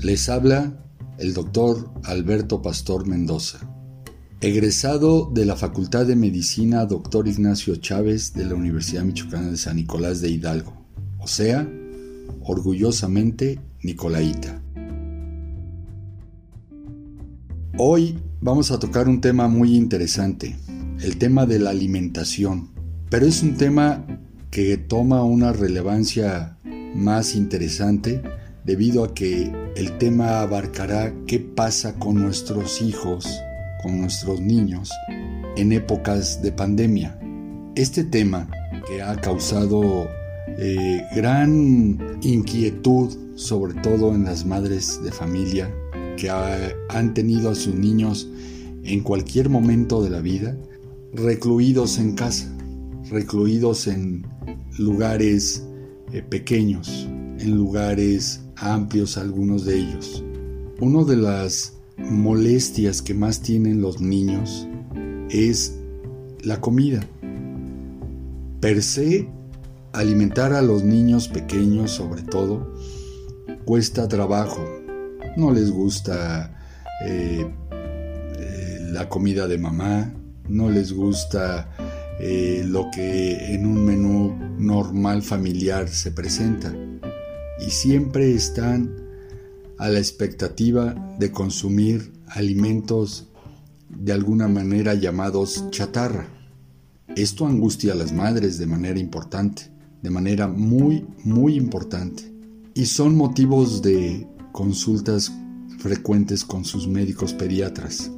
Les habla el doctor Alberto Pastor Mendoza, egresado de la Facultad de Medicina Dr. Ignacio Chávez de la Universidad Michoacana de San Nicolás de Hidalgo, o sea, orgullosamente Nicolaita. Hoy vamos a tocar un tema muy interesante, el tema de la alimentación, pero es un tema que toma una relevancia más interesante debido a que el tema abarcará qué pasa con nuestros hijos, con nuestros niños en épocas de pandemia. Este tema que ha causado eh, gran inquietud, sobre todo en las madres de familia, que han tenido a sus niños en cualquier momento de la vida recluidos en casa, recluidos en lugares eh, pequeños, en lugares amplios algunos de ellos. Una de las molestias que más tienen los niños es la comida. Per se, alimentar a los niños pequeños sobre todo cuesta trabajo, no les gusta eh, eh, la comida de mamá, no les gusta eh, lo que en un menú normal familiar se presenta y siempre están a la expectativa de consumir alimentos de alguna manera llamados chatarra. Esto angustia a las madres de manera importante, de manera muy, muy importante. Y son motivos de consultas frecuentes con sus médicos pediatras.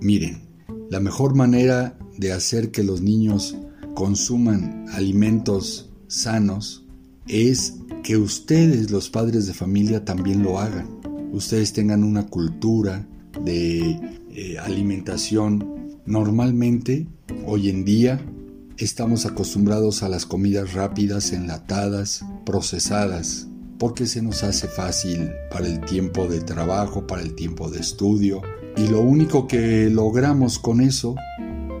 Miren, la mejor manera de hacer que los niños consuman alimentos sanos es que ustedes, los padres de familia, también lo hagan. Ustedes tengan una cultura de eh, alimentación. Normalmente, hoy en día, estamos acostumbrados a las comidas rápidas, enlatadas, procesadas porque se nos hace fácil para el tiempo de trabajo, para el tiempo de estudio. Y lo único que logramos con eso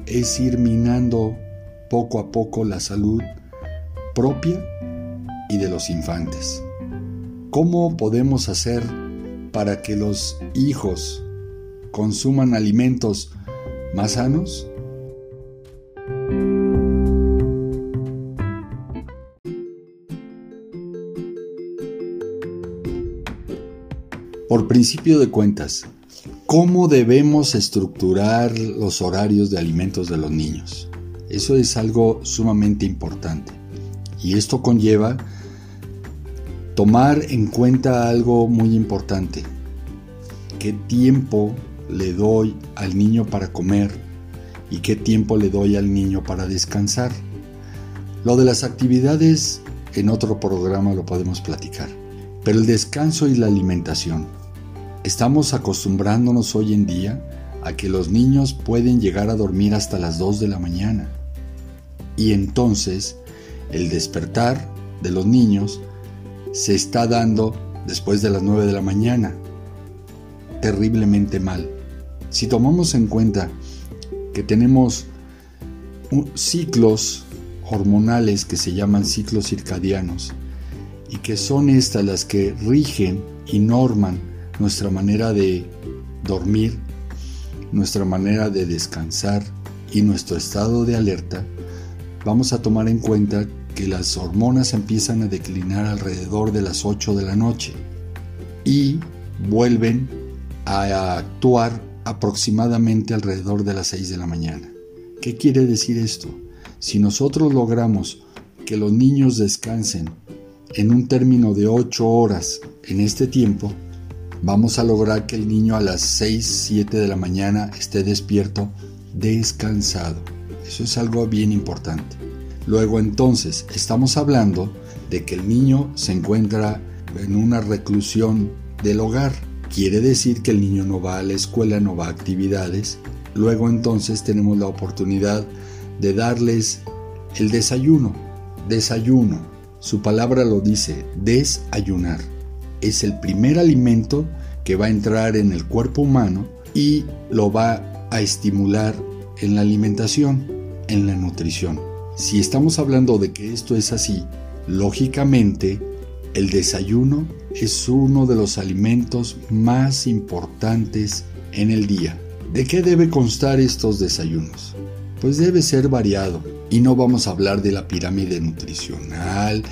es ir minando poco a poco la salud propia y de los infantes. ¿Cómo podemos hacer para que los hijos consuman alimentos más sanos? Por principio de cuentas, ¿cómo debemos estructurar los horarios de alimentos de los niños? Eso es algo sumamente importante. Y esto conlleva tomar en cuenta algo muy importante. ¿Qué tiempo le doy al niño para comer y qué tiempo le doy al niño para descansar? Lo de las actividades en otro programa lo podemos platicar. Pero el descanso y la alimentación Estamos acostumbrándonos hoy en día a que los niños pueden llegar a dormir hasta las 2 de la mañana. Y entonces el despertar de los niños se está dando después de las 9 de la mañana. Terriblemente mal. Si tomamos en cuenta que tenemos ciclos hormonales que se llaman ciclos circadianos y que son estas las que rigen y norman nuestra manera de dormir, nuestra manera de descansar y nuestro estado de alerta, vamos a tomar en cuenta que las hormonas empiezan a declinar alrededor de las 8 de la noche y vuelven a actuar aproximadamente alrededor de las 6 de la mañana. ¿Qué quiere decir esto? Si nosotros logramos que los niños descansen en un término de 8 horas en este tiempo, vamos a lograr que el niño a las 6, 7 de la mañana esté despierto, descansado. Eso es algo bien importante. Luego entonces estamos hablando de que el niño se encuentra en una reclusión del hogar. Quiere decir que el niño no va a la escuela, no va a actividades. Luego entonces tenemos la oportunidad de darles el desayuno. Desayuno. Su palabra lo dice, desayunar es el primer alimento que va a entrar en el cuerpo humano y lo va a estimular en la alimentación, en la nutrición. Si estamos hablando de que esto es así, lógicamente el desayuno es uno de los alimentos más importantes en el día. ¿De qué debe constar estos desayunos? Pues debe ser variado. Y no vamos a hablar de la pirámide nutricional,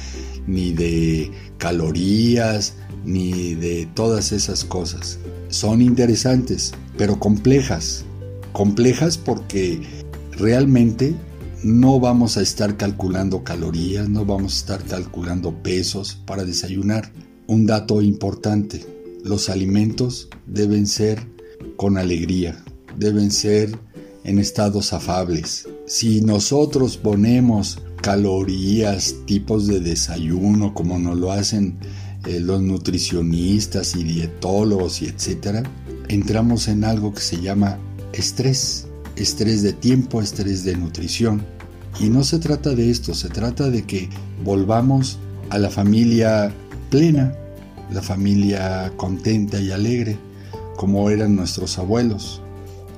ni de calorías, ni de todas esas cosas. Son interesantes, pero complejas. Complejas porque realmente no vamos a estar calculando calorías, no vamos a estar calculando pesos para desayunar. Un dato importante, los alimentos deben ser con alegría, deben ser en estados afables. Si nosotros ponemos calorías, tipos de desayuno, como nos lo hacen eh, los nutricionistas y dietólogos y etcétera, entramos en algo que se llama estrés estrés de tiempo, estrés de nutrición. Y no se trata de esto, se trata de que volvamos a la familia plena, la familia contenta y alegre, como eran nuestros abuelos.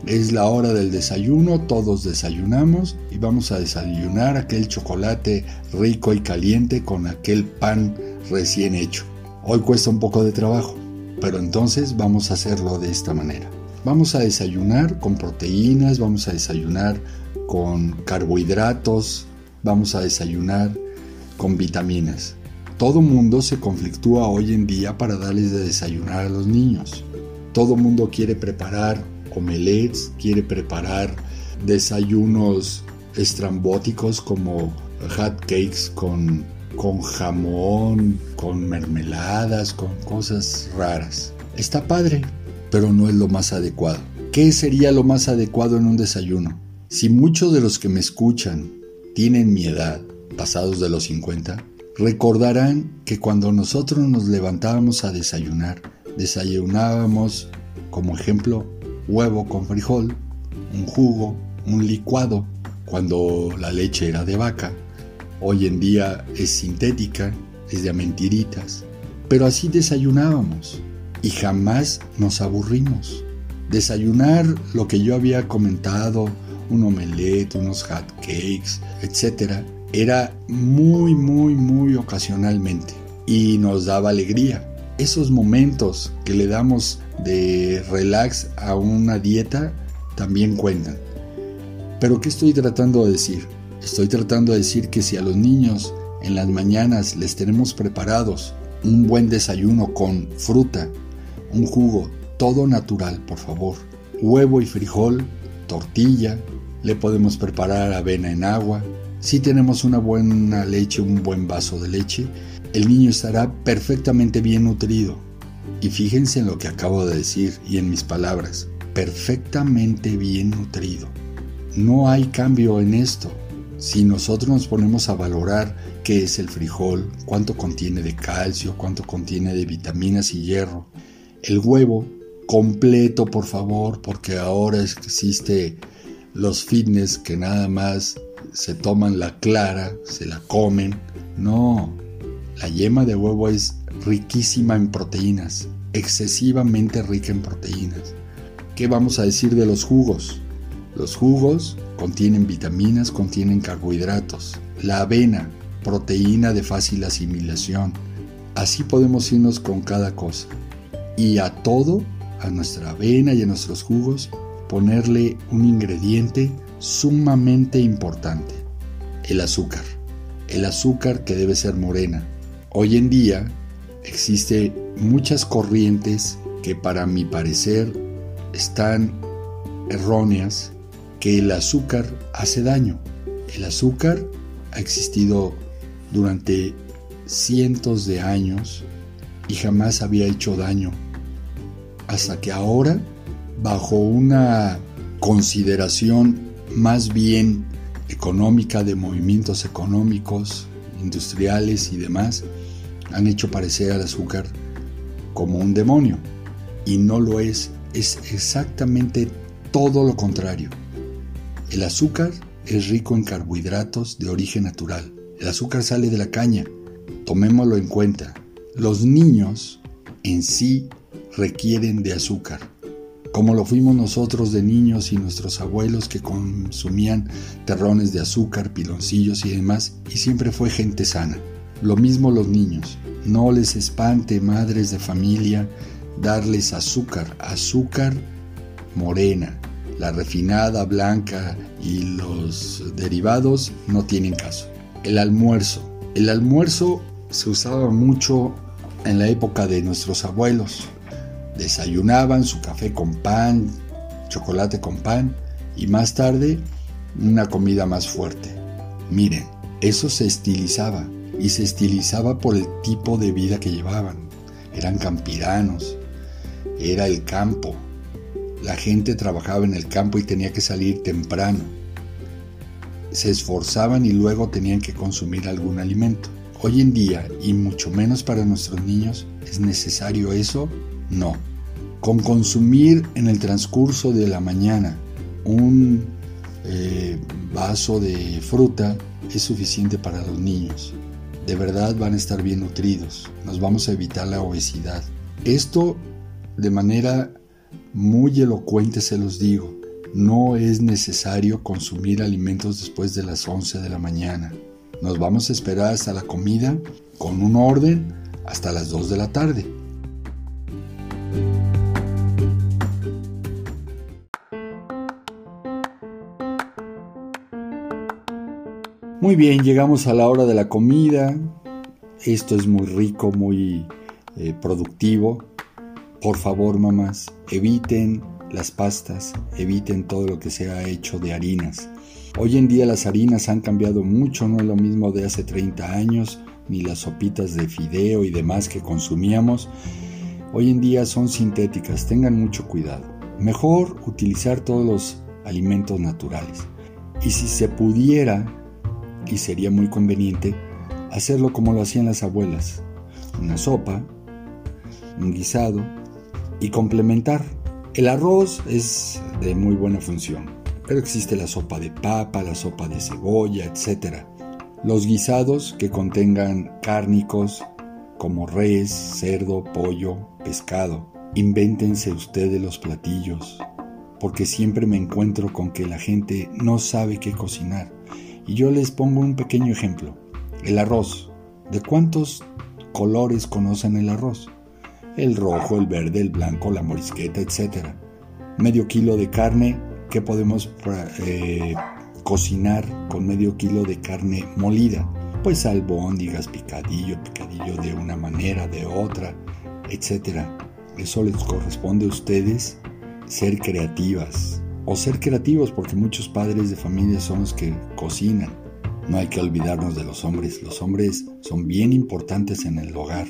Es la hora del desayuno, todos desayunamos y vamos a desayunar aquel chocolate rico y caliente con aquel pan recién hecho. Hoy cuesta un poco de trabajo, pero entonces vamos a hacerlo de esta manera. Vamos a desayunar con proteínas, vamos a desayunar con carbohidratos, vamos a desayunar con vitaminas. Todo mundo se conflictúa hoy en día para darles de desayunar a los niños. Todo mundo quiere preparar omelets, quiere preparar desayunos estrambóticos como hot cakes con, con jamón, con mermeladas, con cosas raras. Está padre, pero no es lo más adecuado. ¿Qué sería lo más adecuado en un desayuno? Si muchos de los que me escuchan tienen mi edad, pasados de los 50, recordarán que cuando nosotros nos levantábamos a desayunar, desayunábamos, como ejemplo, huevo con frijol, un jugo, un licuado, cuando la leche era de vaca. Hoy en día es sintética, es de mentiritas, pero así desayunábamos y jamás nos aburrimos. Desayunar lo que yo había comentado, un omelette, unos hot cakes, etc., era muy, muy, muy ocasionalmente y nos daba alegría. Esos momentos que le damos de relax a una dieta también cuentan. Pero ¿qué estoy tratando de decir? Estoy tratando de decir que si a los niños en las mañanas les tenemos preparados un buen desayuno con fruta, un jugo todo natural, por favor. Huevo y frijol, tortilla, le podemos preparar avena en agua. Si tenemos una buena leche, un buen vaso de leche, el niño estará perfectamente bien nutrido. Y fíjense en lo que acabo de decir y en mis palabras, perfectamente bien nutrido. No hay cambio en esto. Si nosotros nos ponemos a valorar qué es el frijol, cuánto contiene de calcio, cuánto contiene de vitaminas y hierro, el huevo completo, por favor, porque ahora existe los fitness que nada más se toman la clara, se la comen. No, la yema de huevo es riquísima en proteínas, excesivamente rica en proteínas. ¿Qué vamos a decir de los jugos? Los jugos contienen vitaminas, contienen carbohidratos. La avena, proteína de fácil asimilación. Así podemos irnos con cada cosa y a todo, a nuestra avena y a nuestros jugos, ponerle un ingrediente sumamente importante, el azúcar. El azúcar que debe ser morena. Hoy en día existe muchas corrientes que para mi parecer están erróneas, que el azúcar hace daño. El azúcar ha existido durante cientos de años y jamás había hecho daño hasta que ahora, bajo una consideración más bien económica de movimientos económicos, industriales y demás, han hecho parecer al azúcar como un demonio. Y no lo es, es exactamente todo lo contrario. El azúcar es rico en carbohidratos de origen natural. El azúcar sale de la caña. Tomémoslo en cuenta. Los niños en sí requieren de azúcar, como lo fuimos nosotros de niños y nuestros abuelos que consumían terrones de azúcar, piloncillos y demás, y siempre fue gente sana. Lo mismo los niños. No les espante, madres de familia, darles azúcar, azúcar morena. La refinada, blanca y los derivados no tienen caso. El almuerzo. El almuerzo se usaba mucho en la época de nuestros abuelos. Desayunaban su café con pan, chocolate con pan y más tarde una comida más fuerte. Miren, eso se estilizaba y se estilizaba por el tipo de vida que llevaban. Eran campiranos, era el campo. La gente trabajaba en el campo y tenía que salir temprano. Se esforzaban y luego tenían que consumir algún alimento. Hoy en día, y mucho menos para nuestros niños, ¿es necesario eso? No. Con consumir en el transcurso de la mañana un eh, vaso de fruta es suficiente para los niños. De verdad van a estar bien nutridos. Nos vamos a evitar la obesidad. Esto de manera muy elocuente se los digo. No es necesario consumir alimentos después de las 11 de la mañana. Nos vamos a esperar hasta la comida con un orden hasta las 2 de la tarde. Muy bien, llegamos a la hora de la comida. Esto es muy rico, muy eh, productivo. Por favor, mamás, eviten las pastas, eviten todo lo que sea hecho de harinas. Hoy en día las harinas han cambiado mucho, no es lo mismo de hace 30 años, ni las sopitas de fideo y demás que consumíamos. Hoy en día son sintéticas, tengan mucho cuidado. Mejor utilizar todos los alimentos naturales. Y si se pudiera, y sería muy conveniente, hacerlo como lo hacían las abuelas. Una sopa, un guisado y complementar. El arroz es de muy buena función pero existe la sopa de papa, la sopa de cebolla, etc. Los guisados que contengan cárnicos como res, cerdo, pollo, pescado. Invéntense ustedes los platillos, porque siempre me encuentro con que la gente no sabe qué cocinar. Y yo les pongo un pequeño ejemplo. El arroz. ¿De cuántos colores conocen el arroz? El rojo, el verde, el blanco, la morisqueta, etc. Medio kilo de carne ¿Qué podemos eh, cocinar con medio kilo de carne molida? Pues albóndigas, picadillo, picadillo de una manera, de otra, etc. Eso les corresponde a ustedes ser creativas o ser creativos porque muchos padres de familia son los que cocinan. No hay que olvidarnos de los hombres. Los hombres son bien importantes en el hogar.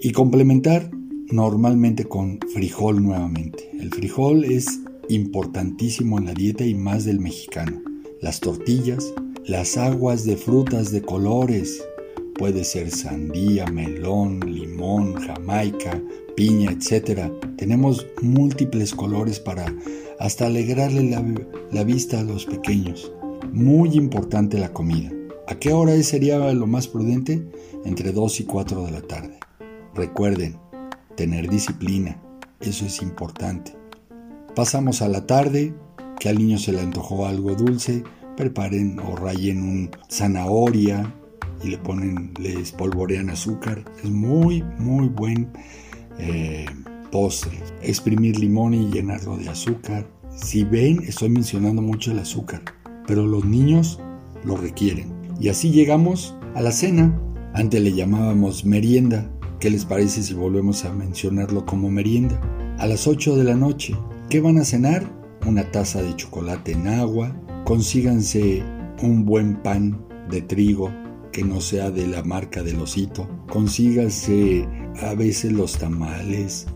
Y complementar normalmente con frijol nuevamente. El frijol es importantísimo en la dieta y más del mexicano. Las tortillas, las aguas de frutas de colores, puede ser sandía, melón, limón, jamaica, piña, etc. Tenemos múltiples colores para hasta alegrarle la, la, vista a los pequeños. Muy importante la comida. ¿A qué hora sería lo más prudente? Entre 2 y 4 de la tarde. Recuerden, tener disciplina, eso es importante. Pasamos a la tarde, que al niño se le antojó algo dulce, preparen o rayen un zanahoria y le ponen, le espolvorean azúcar. Es muy, muy buen eh, postre. Exprimir limón y llenarlo de azúcar. Si ven, estoy mencionando mucho el azúcar, pero los niños lo requieren. Y así llegamos a la cena. Antes le llamábamos merienda. ¿Qué les parece si volvemos a mencionarlo como merienda? A las 8 de la noche ¿Qué van a cenar? Una taza de chocolate en agua, consíganse un buen pan de trigo que no sea de la marca del osito, consíganse a veces los tamales,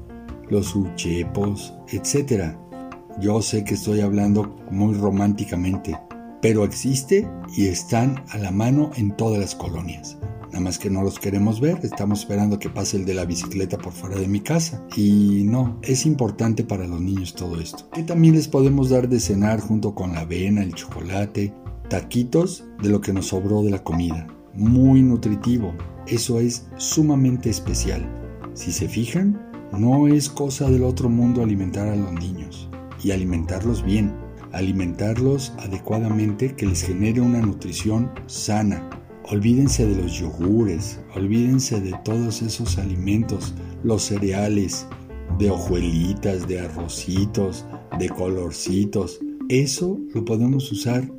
los uchepos, etc. Yo sé que estoy hablando muy románticamente, pero existe y están a la mano en todas las colonias. Nada más que no los queremos ver, estamos esperando que pase el de la bicicleta por fuera de mi casa. Y no, es importante para los niños todo esto. Y también les podemos dar de cenar junto con la avena, el chocolate, taquitos de lo que nos sobró de la comida. Muy nutritivo. Eso es sumamente especial. Si se fijan, no es cosa del otro mundo alimentar a los niños y alimentarlos bien, alimentarlos adecuadamente que les genere una nutrición sana, Olvídense de los yogures, olvídense de todos esos alimentos, los cereales, de hojuelitas, de arrocitos, de colorcitos. Eso lo podemos usar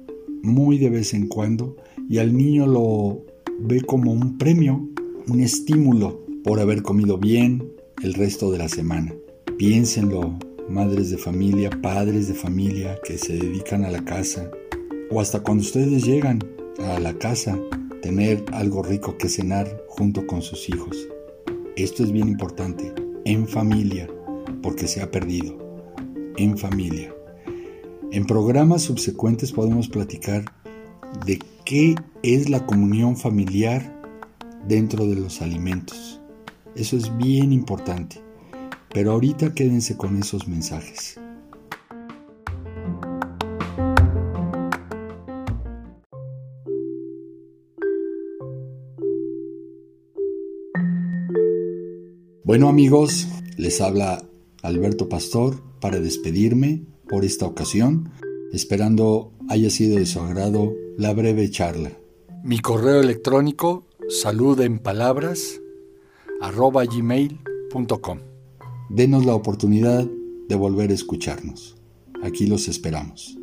muy de vez en cuando y al niño lo ve como un premio, un estímulo por haber comido bien el resto de la semana. Piénsenlo, madres de familia, padres de familia que se dedican a la casa, o hasta cuando ustedes llegan a la casa, tener algo rico que cenar junto con sus hijos. Esto es bien importante, en familia, porque se ha perdido, en familia. En programas subsecuentes podemos platicar de qué es la comunión familiar dentro de los alimentos. Eso es bien importante. Pero ahorita quédense con esos mensajes. Bueno amigos, les habla Alberto Pastor para despedirme por esta ocasión, esperando haya sido de su agrado la breve charla. Mi correo electrónico salud en. Denos la oportunidad de volver a escucharnos. Aquí los esperamos.